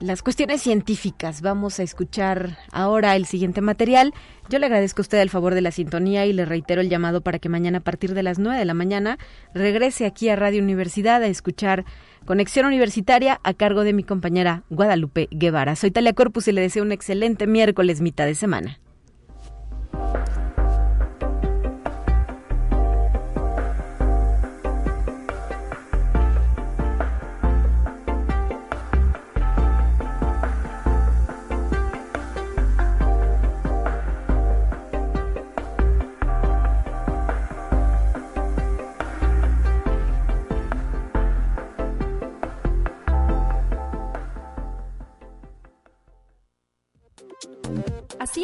las cuestiones científicas. Vamos a escuchar ahora el siguiente material. Yo le agradezco a usted el favor de la sintonía y le reitero el llamado para que mañana a partir de las 9 de la mañana regrese aquí a Radio Universidad a escuchar Conexión Universitaria a cargo de mi compañera Guadalupe Guevara. Soy Talia Corpus y le deseo un excelente miércoles mitad de semana.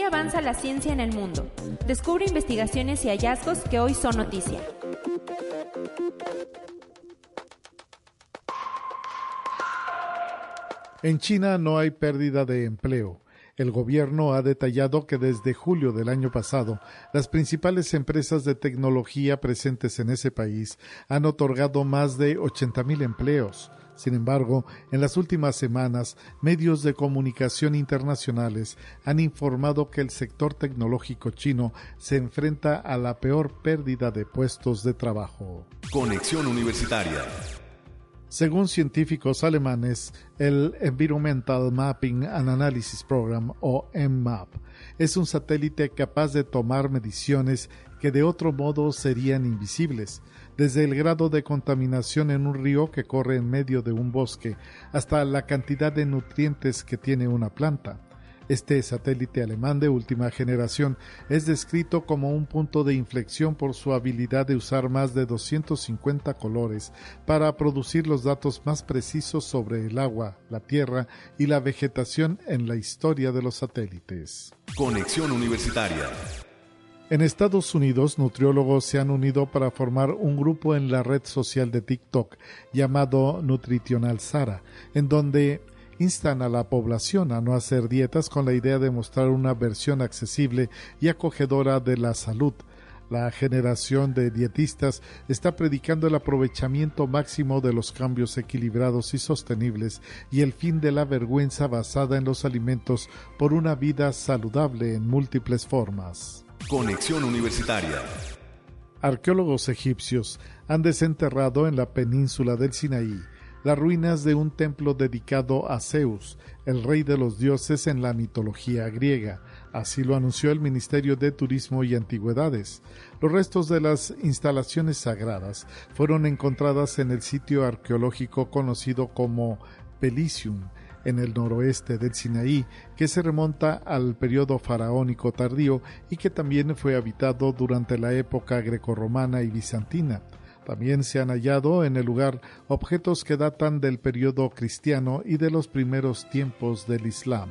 Avanza la ciencia en el mundo. Descubre investigaciones y hallazgos que hoy son noticia. En China no hay pérdida de empleo. El gobierno ha detallado que desde julio del año pasado, las principales empresas de tecnología presentes en ese país han otorgado más de 80.000 empleos. Sin embargo, en las últimas semanas, medios de comunicación internacionales han informado que el sector tecnológico chino se enfrenta a la peor pérdida de puestos de trabajo. Conexión Universitaria. Según científicos alemanes, el Environmental Mapping and Analysis Program, o EMMAP, es un satélite capaz de tomar mediciones que de otro modo serían invisibles desde el grado de contaminación en un río que corre en medio de un bosque hasta la cantidad de nutrientes que tiene una planta. Este satélite alemán de última generación es descrito como un punto de inflexión por su habilidad de usar más de 250 colores para producir los datos más precisos sobre el agua, la tierra y la vegetación en la historia de los satélites. Conexión Universitaria en Estados Unidos, nutriólogos se han unido para formar un grupo en la red social de TikTok llamado Nutritional Sara, en donde instan a la población a no hacer dietas con la idea de mostrar una versión accesible y acogedora de la salud. La generación de dietistas está predicando el aprovechamiento máximo de los cambios equilibrados y sostenibles y el fin de la vergüenza basada en los alimentos por una vida saludable en múltiples formas. Conexión Universitaria. Arqueólogos egipcios han desenterrado en la península del Sinaí las ruinas de un templo dedicado a Zeus, el rey de los dioses en la mitología griega. Así lo anunció el Ministerio de Turismo y Antigüedades. Los restos de las instalaciones sagradas fueron encontradas en el sitio arqueológico conocido como Pelicium, en el noroeste del Sinaí, que se remonta al periodo faraónico tardío y que también fue habitado durante la época grecorromana y bizantina. También se han hallado en el lugar objetos que datan del periodo cristiano y de los primeros tiempos del Islam.